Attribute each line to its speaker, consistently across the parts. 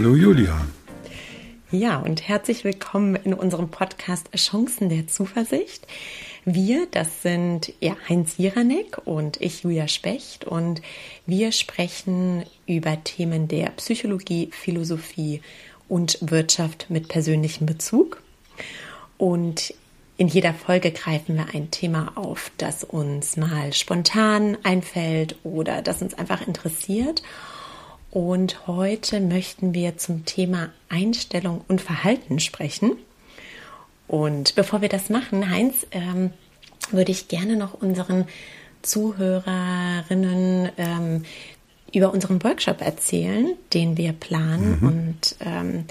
Speaker 1: Hallo Julia.
Speaker 2: Ja, und herzlich willkommen in unserem Podcast Chancen der Zuversicht. Wir, das sind ja, Heinz Jiranek und ich, Julia Specht, und wir sprechen über Themen der Psychologie, Philosophie und Wirtschaft mit persönlichem Bezug. Und in jeder Folge greifen wir ein Thema auf, das uns mal spontan einfällt oder das uns einfach interessiert. Und heute möchten wir zum Thema Einstellung und Verhalten sprechen. Und bevor wir das machen, Heinz, ähm, würde ich gerne noch unseren Zuhörerinnen ähm, über unseren Workshop erzählen, den wir planen. Mhm. Und ähm,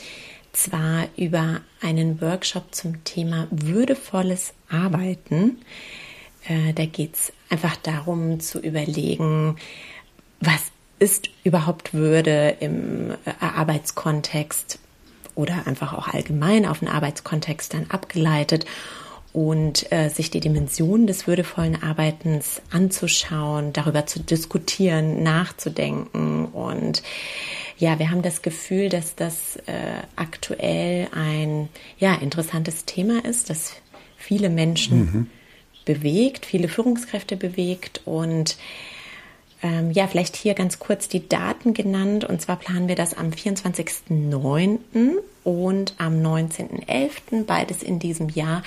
Speaker 2: zwar über einen Workshop zum Thema würdevolles Arbeiten. Äh, da geht es einfach darum zu überlegen, was ist überhaupt Würde im äh, Arbeitskontext oder einfach auch allgemein auf den Arbeitskontext dann abgeleitet und äh, sich die Dimension des würdevollen Arbeitens anzuschauen, darüber zu diskutieren, nachzudenken. Und ja, wir haben das Gefühl, dass das äh, aktuell ein ja, interessantes Thema ist, das viele Menschen mhm. bewegt, viele Führungskräfte bewegt und ähm, ja, vielleicht hier ganz kurz die Daten genannt. Und zwar planen wir das am 24.09. und am 19.11. beides in diesem Jahr.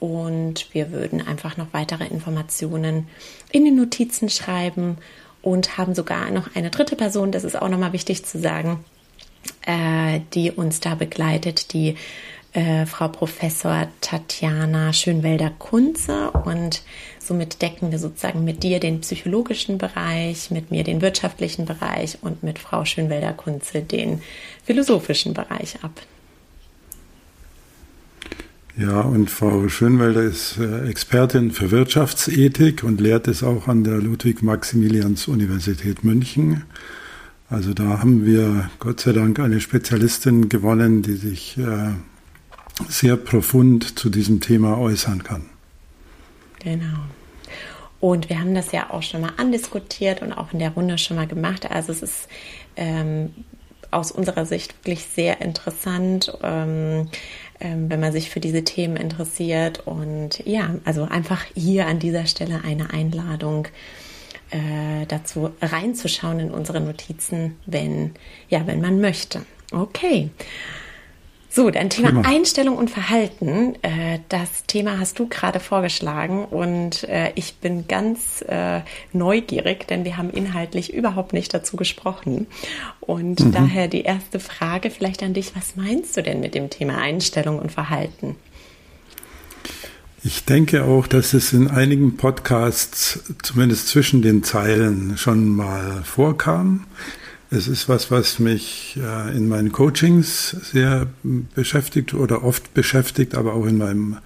Speaker 2: Und wir würden einfach noch weitere Informationen in den Notizen schreiben und haben sogar noch eine dritte Person, das ist auch nochmal wichtig zu sagen, äh, die uns da begleitet, die äh, Frau Professor Tatjana Schönwelder-Kunze und somit decken wir sozusagen mit dir den psychologischen Bereich, mit mir den wirtschaftlichen Bereich und mit Frau Schönwelder-Kunze den philosophischen Bereich ab.
Speaker 1: Ja, und Frau Schönwelder ist äh, Expertin für Wirtschaftsethik und lehrt es auch an der Ludwig-Maximilians-Universität München. Also da haben wir Gott sei Dank eine Spezialistin gewonnen, die sich äh, sehr profund zu diesem Thema äußern kann.
Speaker 2: Genau. Und wir haben das ja auch schon mal andiskutiert und auch in der Runde schon mal gemacht. Also es ist ähm, aus unserer Sicht wirklich sehr interessant. Ähm, ähm, wenn man sich für diese Themen interessiert. Und ja, also einfach hier an dieser Stelle eine Einladung äh, dazu reinzuschauen in unsere Notizen, wenn, ja, wenn man möchte. Okay. So, dein Thema Prima. Einstellung und Verhalten. Äh, das Thema hast du gerade vorgeschlagen und äh, ich bin ganz äh, neugierig, denn wir haben inhaltlich überhaupt nicht dazu gesprochen. Und mhm. daher die erste Frage vielleicht an dich. Was meinst du denn mit dem Thema Einstellung und Verhalten?
Speaker 1: Ich denke auch, dass es in einigen Podcasts zumindest zwischen den Zeilen schon mal vorkam. Es ist was, was mich äh, in meinen Coachings sehr beschäftigt oder oft beschäftigt, aber auch in meinem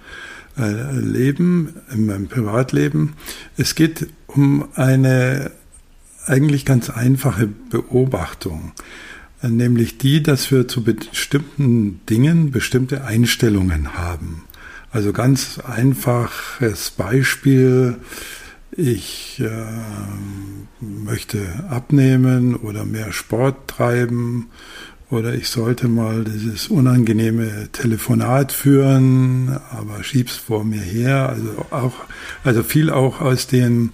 Speaker 1: äh, Leben, in meinem Privatleben. Es geht um eine eigentlich ganz einfache Beobachtung, nämlich die, dass wir zu bestimmten Dingen bestimmte Einstellungen haben. Also ganz einfaches Beispiel, ich äh, möchte abnehmen oder mehr Sport treiben oder ich sollte mal dieses unangenehme Telefonat führen, aber schieb's vor mir her. Also auch, also viel auch aus dem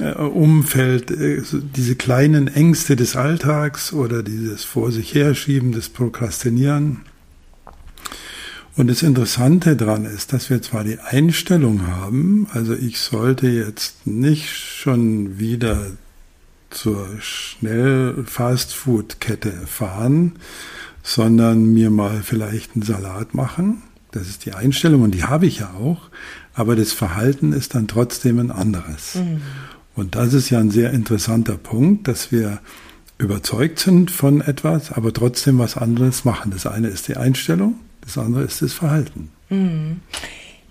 Speaker 1: äh, Umfeld, äh, diese kleinen Ängste des Alltags oder dieses vor sich herschieben, das Prokrastinieren. Und das Interessante daran ist, dass wir zwar die Einstellung haben, also ich sollte jetzt nicht schon wieder zur schnell Fastfood-Kette fahren, sondern mir mal vielleicht einen Salat machen. Das ist die Einstellung und die habe ich ja auch, aber das Verhalten ist dann trotzdem ein anderes. Mhm. Und das ist ja ein sehr interessanter Punkt, dass wir überzeugt sind von etwas, aber trotzdem was anderes machen. Das eine ist die Einstellung das andere ist das Verhalten.
Speaker 2: Mhm.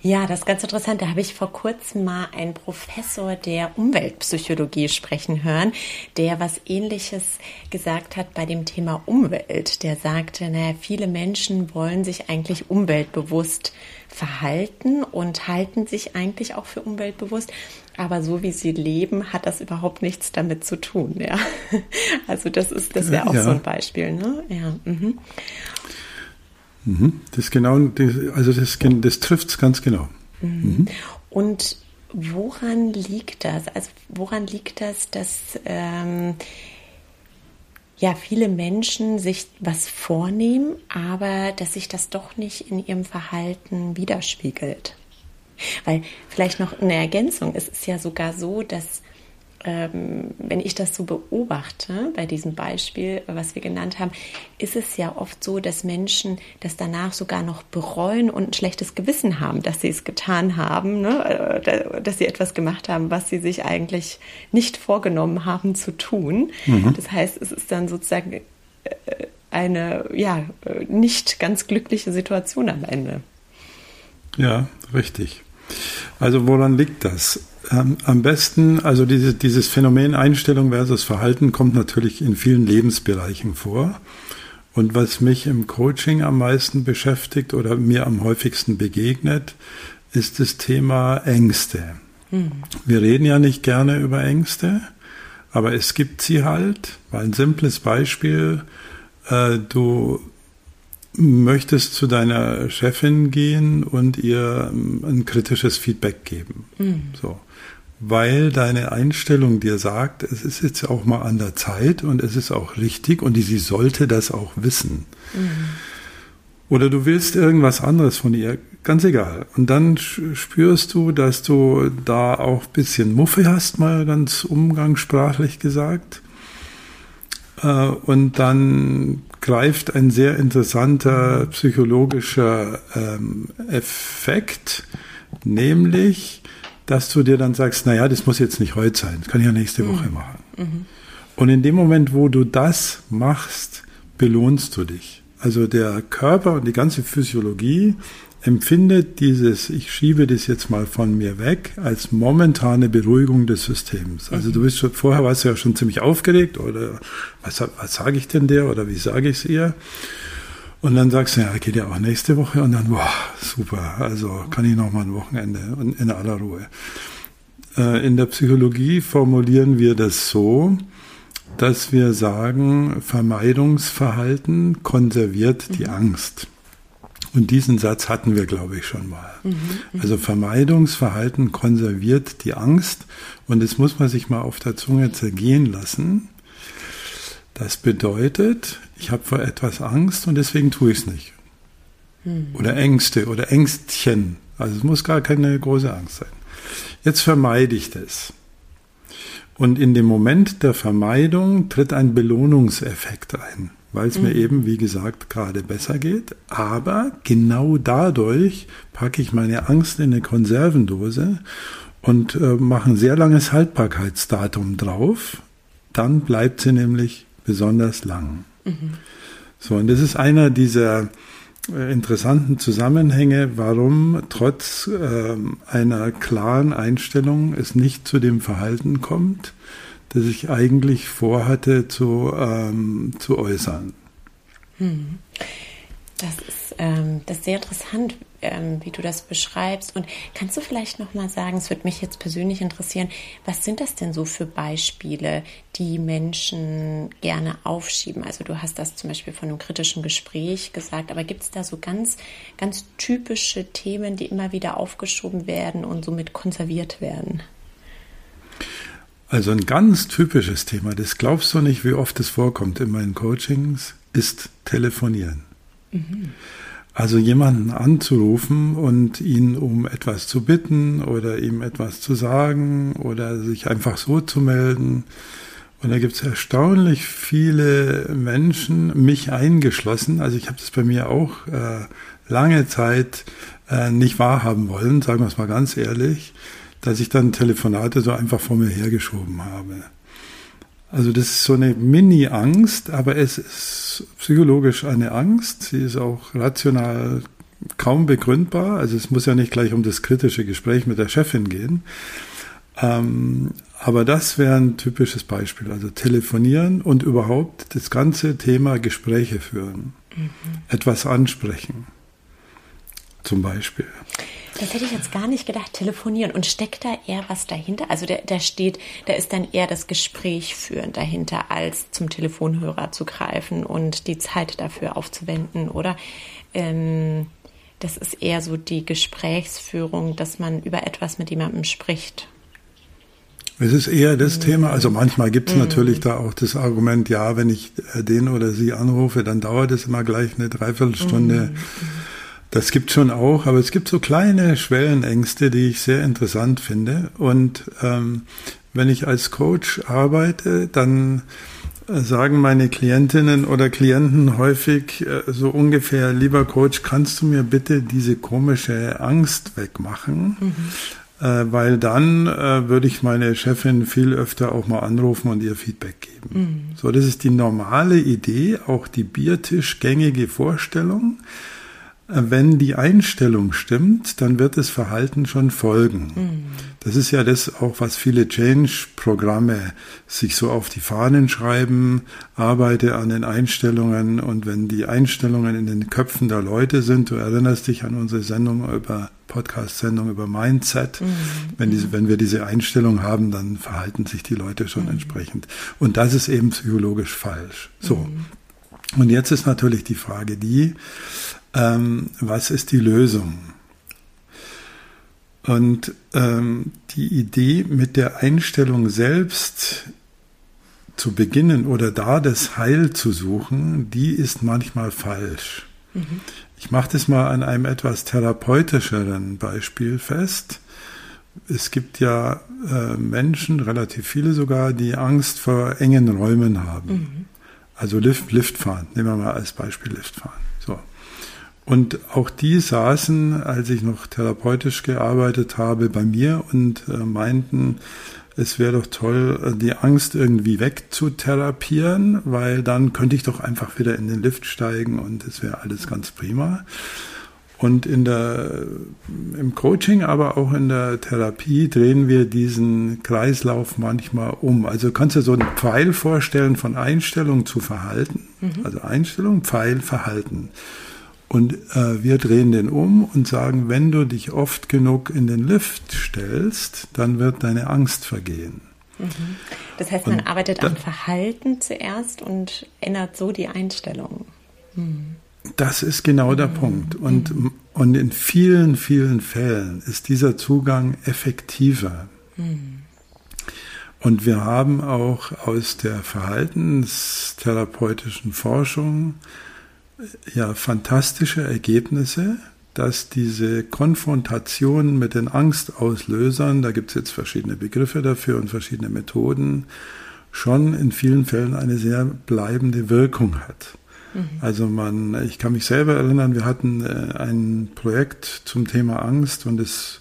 Speaker 2: Ja, das ist ganz interessant. Da habe ich vor kurzem mal einen Professor der Umweltpsychologie sprechen hören, der was Ähnliches gesagt hat bei dem Thema Umwelt. Der sagte, naja, viele Menschen wollen sich eigentlich umweltbewusst verhalten und halten sich eigentlich auch für umweltbewusst, aber so wie sie leben, hat das überhaupt nichts damit zu tun. Ja, also das ist, das wäre auch ja. so ein Beispiel. Ne? Ja. Mhm.
Speaker 1: Mhm. Das genau, also das, das trifft es ganz genau.
Speaker 2: Mhm. mhm. Und woran liegt das? Also woran liegt das, dass ähm, ja viele Menschen sich was vornehmen, aber dass sich das doch nicht in ihrem Verhalten widerspiegelt? Weil vielleicht noch eine Ergänzung, es ist ja sogar so, dass ähm, wenn ich das so beobachte, bei diesem Beispiel, was wir genannt haben, ist es ja oft so, dass Menschen das danach sogar noch bereuen und ein schlechtes Gewissen haben, dass sie es getan haben, ne? Äh, dass sie etwas gemacht haben, was sie sich eigentlich nicht vorgenommen haben zu tun. Mhm. Das heißt, es ist dann sozusagen äh, eine ja nicht ganz glückliche Situation am Ende.
Speaker 1: Ja, richtig. Also woran liegt das? Ähm, am besten, also diese, dieses Phänomen Einstellung versus Verhalten kommt natürlich in vielen Lebensbereichen vor. Und was mich im Coaching am meisten beschäftigt oder mir am häufigsten begegnet, ist das Thema Ängste. Mhm. Wir reden ja nicht gerne über Ängste, aber es gibt sie halt. Ein simples Beispiel, äh, du möchtest zu deiner Chefin gehen und ihr ähm, ein kritisches Feedback geben. Mhm. So. Weil deine Einstellung dir sagt, es ist jetzt auch mal an der Zeit und es ist auch richtig und sie sollte das auch wissen. Mhm. Oder du willst irgendwas anderes von ihr, ganz egal. Und dann spürst du, dass du da auch ein bisschen Muffe hast, mal ganz umgangssprachlich gesagt. Äh, und dann greift ein sehr interessanter psychologischer ähm, Effekt, nämlich, dass du dir dann sagst, naja, das muss jetzt nicht heute sein, das kann ich ja nächste mhm. Woche machen. Mhm. Und in dem Moment, wo du das machst, belohnst du dich. Also der Körper und die ganze Physiologie empfindet dieses, ich schiebe das jetzt mal von mir weg, als momentane Beruhigung des Systems. Also mhm. du bist schon, vorher warst du ja schon ziemlich aufgeregt oder was, was sage ich denn der oder wie sage ich es ihr? Und dann sagst du, ja, geht ja auch nächste Woche und dann, boah, super, also kann ich noch mal ein Wochenende und in aller Ruhe. Äh, in der Psychologie formulieren wir das so, dass wir sagen, Vermeidungsverhalten konserviert die mhm. Angst. Und diesen Satz hatten wir, glaube ich, schon mal. Mhm, mhm, also Vermeidungsverhalten konserviert die Angst und das muss man sich mal auf der Zunge zergehen lassen. Das bedeutet, ich habe vor etwas Angst und deswegen tue ich es nicht. Mhm. Oder Ängste oder Ängstchen. Also es muss gar keine große Angst sein. Jetzt vermeide ich das. Und in dem Moment der Vermeidung tritt ein Belohnungseffekt ein weil es mhm. mir eben, wie gesagt, gerade besser geht. Aber genau dadurch packe ich meine Angst in eine Konservendose und äh, mache ein sehr langes Haltbarkeitsdatum drauf. Dann bleibt sie nämlich besonders lang. Mhm. So, und das ist einer dieser äh, interessanten Zusammenhänge, warum trotz äh, einer klaren Einstellung es nicht zu dem Verhalten kommt, das ich eigentlich vorhatte zu, ähm, zu äußern. Hm.
Speaker 2: Das ist, ähm, das ist sehr interessant, ähm, wie du das beschreibst. Und kannst du vielleicht noch mal sagen, es würde mich jetzt persönlich interessieren, was sind das denn so für Beispiele, die Menschen gerne aufschieben? Also du hast das zum Beispiel von einem kritischen Gespräch gesagt, aber gibt es da so ganz, ganz typische Themen, die immer wieder aufgeschoben werden und somit konserviert werden?
Speaker 1: Also ein ganz typisches Thema, das glaubst du nicht, wie oft es vorkommt in meinen Coachings, ist Telefonieren. Mhm. Also jemanden anzurufen und ihn um etwas zu bitten oder ihm etwas zu sagen oder sich einfach so zu melden. Und da gibt es erstaunlich viele Menschen, mich eingeschlossen. Also ich habe das bei mir auch äh, lange Zeit äh, nicht wahrhaben wollen, sagen wir es mal ganz ehrlich dass ich dann Telefonate so einfach vor mir hergeschoben habe. Also das ist so eine Mini-Angst, aber es ist psychologisch eine Angst. Sie ist auch rational kaum begründbar. Also es muss ja nicht gleich um das kritische Gespräch mit der Chefin gehen. Ähm, aber das wäre ein typisches Beispiel. Also telefonieren und überhaupt das ganze Thema Gespräche führen. Mhm. Etwas ansprechen. Zum Beispiel.
Speaker 2: Das hätte ich jetzt gar nicht gedacht, telefonieren. Und steckt da eher was dahinter? Also da, da steht, da ist dann eher das Gespräch führen dahinter, als zum Telefonhörer zu greifen und die Zeit dafür aufzuwenden, oder? Ähm, das ist eher so die Gesprächsführung, dass man über etwas mit jemandem spricht.
Speaker 1: Es ist eher das mhm. Thema, also manchmal gibt es mhm. natürlich da auch das Argument, ja, wenn ich äh, den oder sie anrufe, dann dauert es immer gleich eine Dreiviertelstunde. Mhm. Das gibt schon auch, aber es gibt so kleine Schwellenängste, die ich sehr interessant finde. Und ähm, wenn ich als Coach arbeite, dann sagen meine Klientinnen oder Klienten häufig äh, so ungefähr, lieber Coach, kannst du mir bitte diese komische Angst wegmachen? Mhm äh, weil dann äh, würde ich meine Chefin viel öfter auch mal anrufen und ihr Feedback geben. Mhm. So, das ist die normale Idee, auch die Biertischgängige Vorstellung. Wenn die Einstellung stimmt, dann wird das Verhalten schon folgen. Mhm. Das ist ja das auch, was viele Change-Programme sich so auf die Fahnen schreiben, arbeite an den Einstellungen und wenn die Einstellungen in den Köpfen der Leute sind, du erinnerst dich an unsere Sendung über Podcast-Sendung über Mindset. Mhm. Wenn, diese, wenn wir diese Einstellung haben, dann verhalten sich die Leute schon mhm. entsprechend. Und das ist eben psychologisch falsch. So. Mhm. Und jetzt ist natürlich die Frage die, ähm, was ist die Lösung? Und ähm, die Idee mit der Einstellung selbst zu beginnen oder da das Heil zu suchen, die ist manchmal falsch. Mhm. Ich mache das mal an einem etwas therapeutischeren Beispiel fest. Es gibt ja äh, Menschen, relativ viele sogar, die Angst vor engen Räumen haben. Mhm. Also Lift, Liftfahren, nehmen wir mal als Beispiel Liftfahren. Und auch die saßen, als ich noch therapeutisch gearbeitet habe, bei mir und äh, meinten, es wäre doch toll, äh, die Angst irgendwie wegzutherapieren, weil dann könnte ich doch einfach wieder in den Lift steigen und es wäre alles ganz prima. Und in der, im Coaching, aber auch in der Therapie drehen wir diesen Kreislauf manchmal um. Also kannst du so einen Pfeil vorstellen von Einstellung zu Verhalten. Mhm. Also Einstellung, Pfeil, Verhalten. Und äh, wir drehen den um und sagen, wenn du dich oft genug in den Lift stellst, dann wird deine Angst vergehen.
Speaker 2: Mhm. Das heißt, man und arbeitet am Verhalten zuerst und ändert so die Einstellung.
Speaker 1: Mhm. Das ist genau der mhm. Punkt. Und, mhm. und in vielen, vielen Fällen ist dieser Zugang effektiver. Mhm. Und wir haben auch aus der verhaltenstherapeutischen Forschung ja fantastische Ergebnisse, dass diese Konfrontation mit den Angstauslösern, da gibt es jetzt verschiedene Begriffe dafür und verschiedene Methoden, schon in vielen Fällen eine sehr bleibende Wirkung hat. Mhm. Also man, ich kann mich selber erinnern, wir hatten äh, ein Projekt zum Thema Angst und es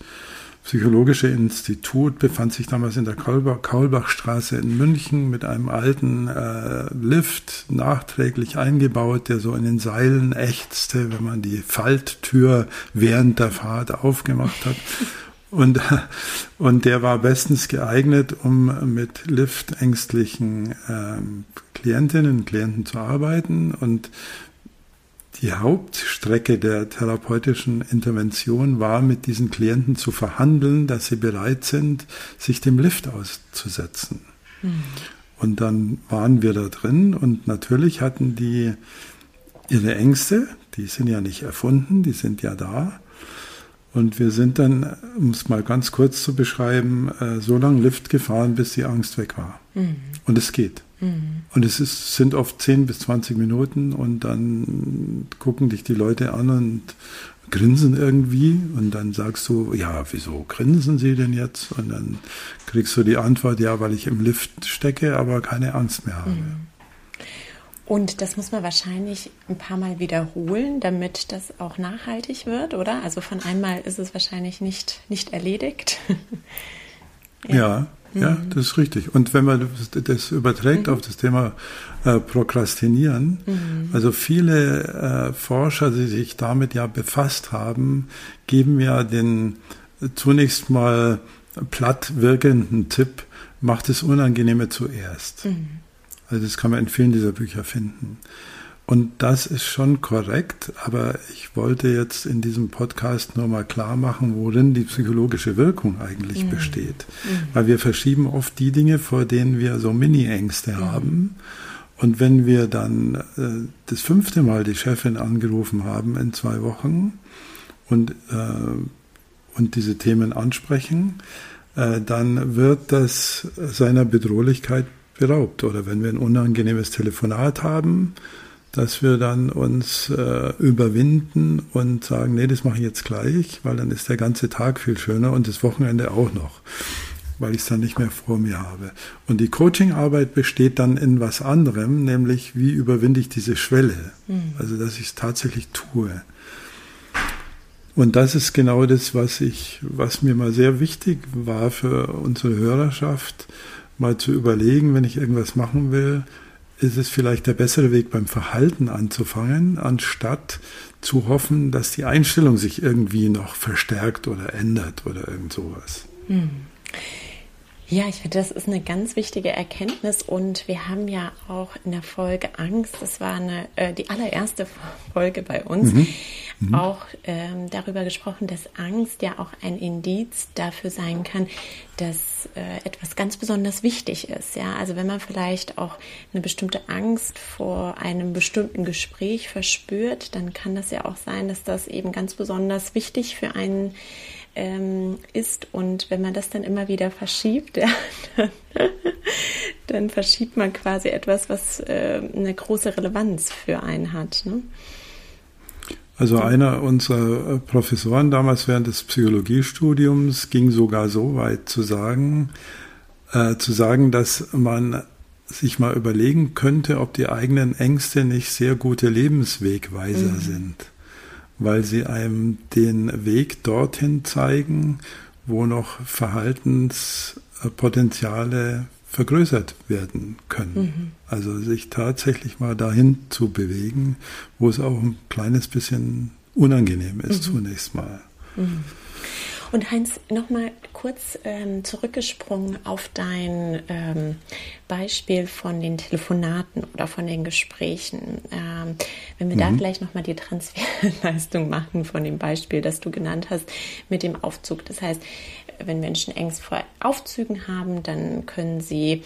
Speaker 1: Psychologische Institut befand sich damals in der Kaulbachstraße in München mit einem alten äh, Lift nachträglich eingebaut, der so in den Seilen ächzte, wenn man die Falttür während der Fahrt aufgemacht hat. Und, und der war bestens geeignet, um mit liftängstlichen ähm, Klientinnen und Klienten zu arbeiten. Und die Hauptstrecke der therapeutischen Intervention war, mit diesen Klienten zu verhandeln, dass sie bereit sind, sich dem Lift auszusetzen. Mhm. Und dann waren wir da drin und natürlich hatten die ihre Ängste, die sind ja nicht erfunden, die sind ja da. Und wir sind dann, um es mal ganz kurz zu beschreiben, äh, so lange Lift gefahren, bis die Angst weg war. Mhm. Und es geht. Mhm. Und es ist, sind oft 10 bis 20 Minuten und dann gucken dich die Leute an und grinsen irgendwie und dann sagst du, ja, wieso grinsen sie denn jetzt? Und dann kriegst du die Antwort, ja, weil ich im Lift stecke, aber keine Angst mehr habe. Mhm.
Speaker 2: Und das muss man wahrscheinlich ein paar Mal wiederholen, damit das auch nachhaltig wird, oder? Also von einmal ist es wahrscheinlich nicht, nicht erledigt.
Speaker 1: ja. ja. Ja, mhm. das ist richtig. Und wenn man das überträgt mhm. auf das Thema äh, Prokrastinieren, mhm. also viele äh, Forscher, die sich damit ja befasst haben, geben ja den zunächst mal platt wirkenden Tipp, macht das Unangenehme zuerst. Mhm. Also das kann man in vielen dieser Bücher finden. Und das ist schon korrekt, aber ich wollte jetzt in diesem Podcast nur mal klar machen, worin die psychologische Wirkung eigentlich mhm. besteht. Mhm. Weil wir verschieben oft die Dinge, vor denen wir so Mini-Ängste mhm. haben. Und wenn wir dann äh, das fünfte Mal die Chefin angerufen haben in zwei Wochen und, äh, und diese Themen ansprechen, äh, dann wird das seiner Bedrohlichkeit beraubt. Oder wenn wir ein unangenehmes Telefonat haben, dass wir dann uns äh, überwinden und sagen, nee, das mache ich jetzt gleich, weil dann ist der ganze Tag viel schöner und das Wochenende auch noch, weil ich es dann nicht mehr vor mir habe. Und die Coachingarbeit besteht dann in was anderem, nämlich wie überwinde ich diese Schwelle, mhm. also dass ich es tatsächlich tue. Und das ist genau das, was ich, was mir mal sehr wichtig war für unsere Hörerschaft, mal zu überlegen, wenn ich irgendwas machen will, ist es vielleicht der bessere Weg beim Verhalten anzufangen, anstatt zu hoffen, dass die Einstellung sich irgendwie noch verstärkt oder ändert oder irgend sowas. Hm.
Speaker 2: Ja, ich finde, das ist eine ganz wichtige Erkenntnis und wir haben ja auch in der Folge Angst, das war eine, äh, die allererste Folge bei uns, mhm. Mhm. auch ähm, darüber gesprochen, dass Angst ja auch ein Indiz dafür sein kann, dass äh, etwas ganz besonders wichtig ist. Ja, also wenn man vielleicht auch eine bestimmte Angst vor einem bestimmten Gespräch verspürt, dann kann das ja auch sein, dass das eben ganz besonders wichtig für einen ähm, ist. Und wenn man das dann immer wieder verschiebt, ja, dann, dann, verschiebt man quasi etwas, was äh, eine große Relevanz für einen hat. Ne?
Speaker 1: Also einer unserer Professoren damals während des Psychologiestudiums ging sogar so weit zu sagen, äh, zu sagen, dass man sich mal überlegen könnte, ob die eigenen Ängste nicht sehr gute Lebenswegweiser mhm. sind weil sie einem den Weg dorthin zeigen, wo noch Verhaltenspotenziale vergrößert werden können. Mhm. Also sich tatsächlich mal dahin zu bewegen, wo es auch ein kleines bisschen unangenehm ist mhm. zunächst mal. Mhm.
Speaker 2: Und Heinz, nochmal kurz ähm, zurückgesprungen auf dein ähm, Beispiel von den Telefonaten oder von den Gesprächen. Ähm, wenn wir mhm. da vielleicht nochmal die Transferleistung machen von dem Beispiel, das du genannt hast mit dem Aufzug. Das heißt, wenn Menschen Ängste vor Aufzügen haben, dann können sie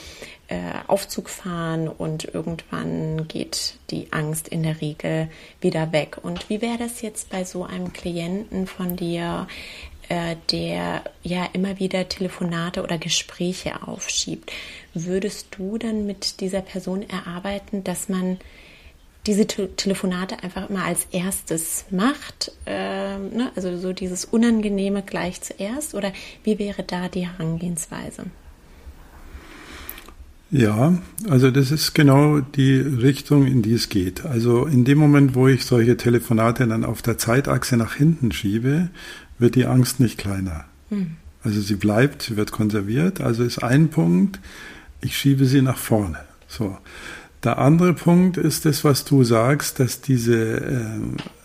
Speaker 2: äh, Aufzug fahren und irgendwann geht die Angst in der Regel wieder weg. Und wie wäre das jetzt bei so einem Klienten von dir? Äh, der ja immer wieder Telefonate oder Gespräche aufschiebt. Würdest du dann mit dieser Person erarbeiten, dass man diese Te Telefonate einfach immer als erstes macht? Ähm, ne? Also so dieses Unangenehme gleich zuerst? Oder wie wäre da die Herangehensweise?
Speaker 1: Ja, also das ist genau die Richtung, in die es geht. Also in dem Moment, wo ich solche Telefonate dann auf der Zeitachse nach hinten schiebe, wird die Angst nicht kleiner. Mhm. Also sie bleibt, sie wird konserviert. Also ist ein Punkt, ich schiebe sie nach vorne. So. Der andere Punkt ist das, was du sagst, dass diese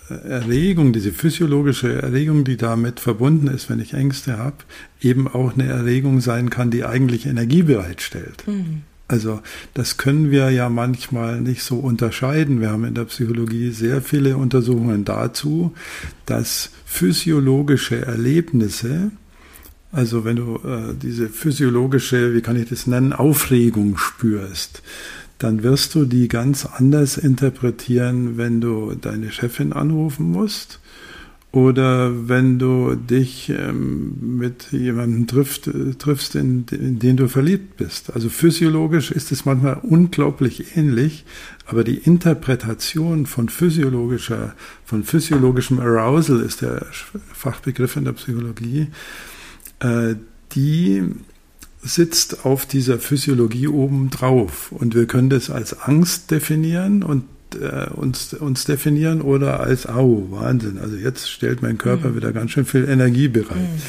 Speaker 1: äh, Erregung, diese physiologische Erregung, die damit verbunden ist, wenn ich Ängste habe, eben auch eine Erregung sein kann, die eigentlich Energie bereitstellt. Mhm. Also das können wir ja manchmal nicht so unterscheiden. Wir haben in der Psychologie sehr viele Untersuchungen dazu, dass physiologische Erlebnisse, also wenn du äh, diese physiologische, wie kann ich das nennen, Aufregung spürst, dann wirst du die ganz anders interpretieren, wenn du deine Chefin anrufen musst oder wenn du dich ähm, mit jemandem triffst, äh, triffst in, in, den du verliebt bist. Also physiologisch ist es manchmal unglaublich ähnlich, aber die Interpretation von physiologischer, von physiologischem Arousal ist der Fachbegriff in der Psychologie, äh, die sitzt auf dieser Physiologie oben drauf. Und wir können das als Angst definieren und äh, uns, uns definieren oder als, au, Wahnsinn, also jetzt stellt mein Körper mhm. wieder ganz schön viel Energie bereit. Mhm.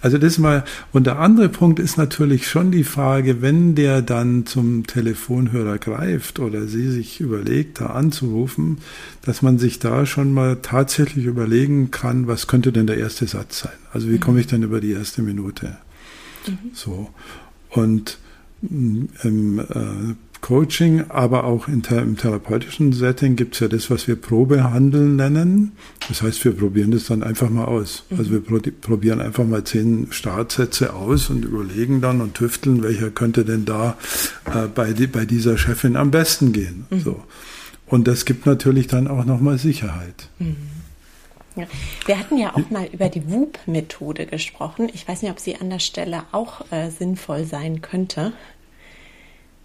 Speaker 1: Also das mal, und der andere Punkt ist natürlich schon die Frage, wenn der dann zum Telefonhörer greift oder sie sich überlegt, da anzurufen, dass man sich da schon mal tatsächlich überlegen kann, was könnte denn der erste Satz sein? Also wie mhm. komme ich denn über die erste Minute? Mhm. So. Und mm, im äh, Coaching, aber auch im therapeutischen Setting gibt es ja das, was wir Probehandeln nennen. Das heißt, wir probieren das dann einfach mal aus. Mhm. Also wir probieren einfach mal zehn Startsätze aus und überlegen dann und tüfteln, welcher könnte denn da äh, bei, die, bei dieser Chefin am besten gehen. Mhm. So. Und das gibt natürlich dann auch nochmal Sicherheit. Mhm.
Speaker 2: Ja. Wir hatten ja auch mal über die WUP-Methode gesprochen. Ich weiß nicht, ob sie an der Stelle auch äh, sinnvoll sein könnte.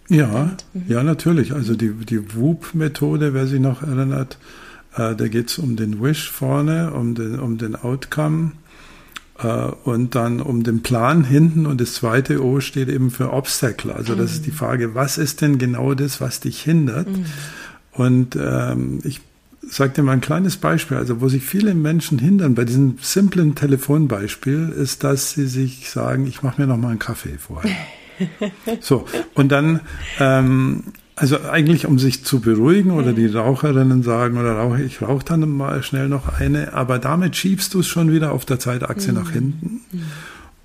Speaker 1: Ja, mhm. ja, natürlich. Also die, die WUP-Methode, wer sich noch erinnert, äh, da geht es um den Wish vorne, um den, um den Outcome äh, und dann um den Plan hinten und das zweite O steht eben für Obstacle. Also das ist die mhm. Frage, was ist denn genau das, was dich hindert? Mhm. Und ähm, ich sage dir mal ein kleines Beispiel, also wo sich viele Menschen hindern bei diesem simplen Telefonbeispiel, ist, dass sie sich sagen, ich mache mir noch mal einen Kaffee vorher. So, und dann, ähm, also eigentlich um sich zu beruhigen oder die Raucherinnen sagen, oder rauche ich rauche dann mal schnell noch eine, aber damit schiebst du es schon wieder auf der Zeitachse mhm. nach hinten mhm.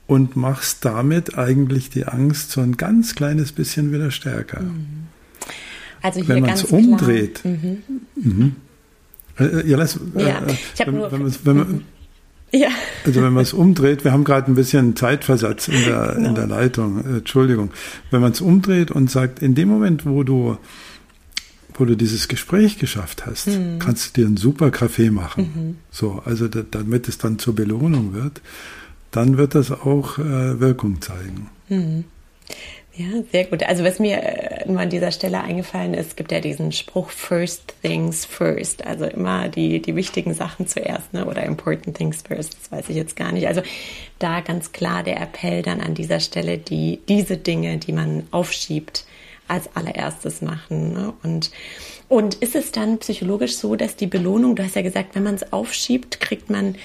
Speaker 1: und machst damit eigentlich die Angst so ein ganz kleines bisschen wieder stärker. Mhm.
Speaker 2: Also hier
Speaker 1: Wenn man es umdreht. Mhm. Mhm. Äh, äh, ja, lass,
Speaker 2: ja, äh, ich habe nur. Wenn, wenn mhm.
Speaker 1: Ja. Also wenn man es umdreht, wir haben gerade ein bisschen Zeitversatz in der, genau. in der Leitung, Entschuldigung. Wenn man es umdreht und sagt, in dem Moment, wo du, wo du dieses Gespräch geschafft hast, mhm. kannst du dir einen super Kaffee machen. Mhm. So, also da, damit es dann zur Belohnung wird, dann wird das auch äh, Wirkung zeigen.
Speaker 2: Mhm. Ja, sehr gut. Also was mir äh, nur an dieser Stelle eingefallen ist, gibt ja diesen Spruch First Things First. Also immer die, die wichtigen Sachen zuerst, ne? oder Important Things First, das weiß ich jetzt gar nicht. Also da ganz klar der Appell dann an dieser Stelle, die diese Dinge, die man aufschiebt, als allererstes machen. Ne? Und, und ist es dann psychologisch so, dass die Belohnung, du hast ja gesagt, wenn man es aufschiebt, kriegt man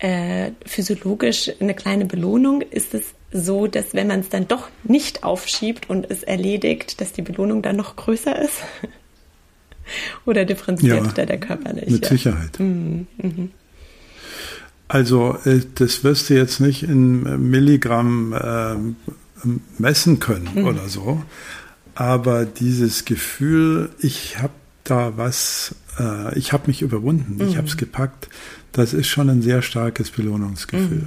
Speaker 2: äh, physiologisch eine kleine Belohnung? Ist es so, dass wenn man es dann doch nicht aufschiebt und es erledigt, dass die Belohnung dann noch größer ist? Oder differenziert ja, da der Körper nicht?
Speaker 1: Mit ja. Sicherheit. Mhm. Mhm. Also äh, das wirst du jetzt nicht in Milligramm äh, messen können mhm. oder so. Aber dieses Gefühl, ich habe da was, äh, ich habe mich überwunden, ich habe es mhm. gepackt, das ist schon ein sehr starkes Belohnungsgefühl.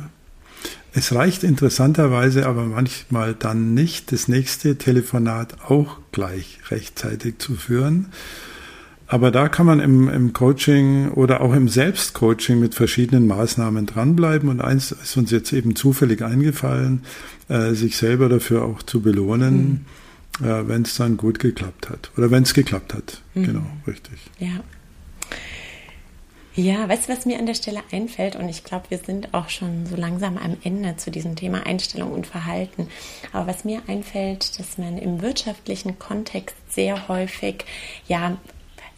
Speaker 1: Es reicht interessanterweise aber manchmal dann nicht, das nächste Telefonat auch gleich rechtzeitig zu führen. Aber da kann man im, im Coaching oder auch im Selbstcoaching mit verschiedenen Maßnahmen dranbleiben. Und eins ist uns jetzt eben zufällig eingefallen, äh, sich selber dafür auch zu belohnen, mhm. äh, wenn es dann gut geklappt hat. Oder wenn es geklappt hat. Mhm. Genau, richtig.
Speaker 2: Ja. Ja, weißt du, was mir an der Stelle einfällt? Und ich glaube, wir sind auch schon so langsam am Ende zu diesem Thema Einstellung und Verhalten. Aber was mir einfällt, dass man im wirtschaftlichen Kontext sehr häufig, ja,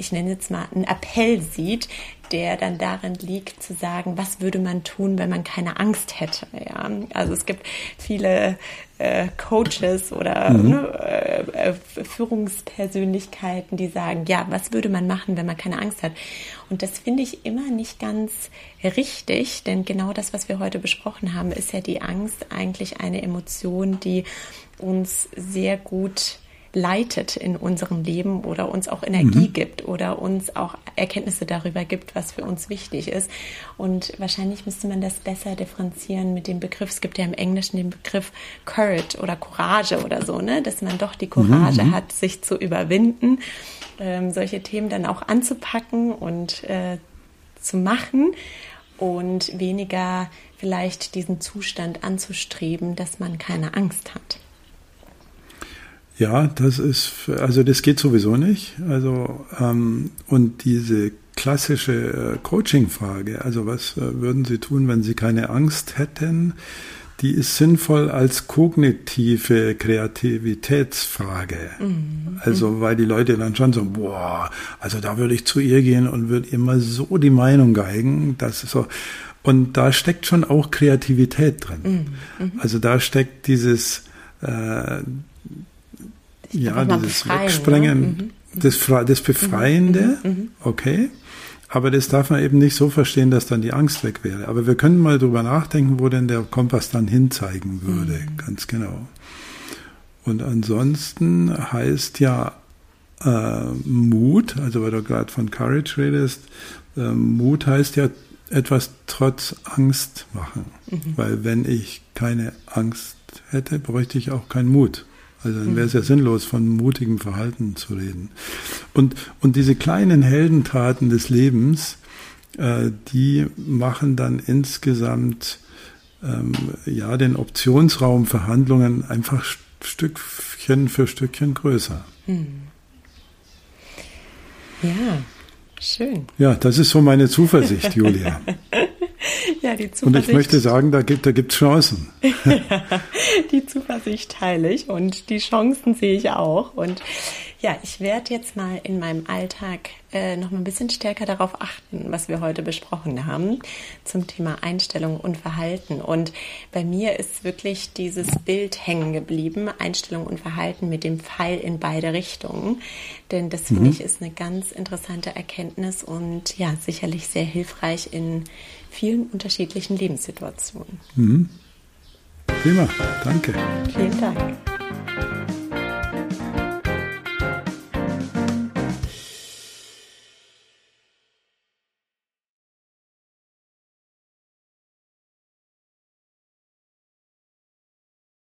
Speaker 2: ich nenne jetzt mal einen Appell sieht, der dann darin liegt, zu sagen, was würde man tun, wenn man keine Angst hätte. Ja? Also es gibt viele äh, Coaches oder mhm. ne, äh, äh, Führungspersönlichkeiten, die sagen, ja, was würde man machen, wenn man keine Angst hat? Und das finde ich immer nicht ganz richtig, denn genau das, was wir heute besprochen haben, ist ja die Angst eigentlich eine Emotion, die uns sehr gut leitet in unserem Leben oder uns auch Energie mhm. gibt oder uns auch Erkenntnisse darüber gibt, was für uns wichtig ist. Und wahrscheinlich müsste man das besser differenzieren mit dem Begriff. Es gibt ja im Englischen den Begriff Courage oder Courage oder so, ne? dass man doch die Courage mhm. hat, sich zu überwinden, ähm, solche Themen dann auch anzupacken und äh, zu machen und weniger vielleicht diesen Zustand anzustreben, dass man keine Angst hat.
Speaker 1: Ja, das ist, also das geht sowieso nicht. Also, ähm, und diese klassische äh, Coaching-Frage, also was äh, würden Sie tun, wenn Sie keine Angst hätten, die ist sinnvoll als kognitive Kreativitätsfrage. Mhm. Also, weil die Leute dann schon so, boah, also da würde ich zu ihr gehen und würde immer so die Meinung geigen, dass so, und da steckt schon auch Kreativität drin. Mhm. mhm. Also da steckt dieses, äh, ja, dieses? Wegsprengen, ne? das, das Befreiende, mhm. mhm. okay. Aber das darf man eben nicht so verstehen, dass dann die Angst weg wäre. Aber wir können mal drüber nachdenken, wo denn der Kompass dann hinzeigen würde, mhm. ganz genau. Und ansonsten heißt ja äh, Mut, also weil du gerade von Courage redest, äh, Mut heißt ja etwas trotz Angst machen. Mhm. Weil wenn ich keine Angst hätte, bräuchte ich auch keinen Mut. Also dann wäre es ja sinnlos, von mutigem Verhalten zu reden. Und, und diese kleinen Heldentaten des Lebens, äh, die machen dann insgesamt ähm, ja den Optionsraum für Handlungen einfach Stückchen für Stückchen größer. Hm.
Speaker 2: Ja, schön.
Speaker 1: Ja, das ist so meine Zuversicht, Julia. ja, die Zuversicht. Und ich möchte sagen, da gibt es Chancen.
Speaker 2: die Zuversicht teile ich und die Chancen sehe ich auch. Und ja, ich werde jetzt mal in meinem Alltag äh, noch mal ein bisschen stärker darauf achten, was wir heute besprochen haben zum Thema Einstellung und Verhalten. Und bei mir ist wirklich dieses Bild hängen geblieben, Einstellung und Verhalten mit dem Pfeil in beide Richtungen. Denn das finde mhm. ich ist eine ganz interessante Erkenntnis und ja, sicherlich sehr hilfreich in vielen unterschiedlichen Lebenssituationen.
Speaker 1: Mhm. Prima, danke.
Speaker 2: Vielen Dank.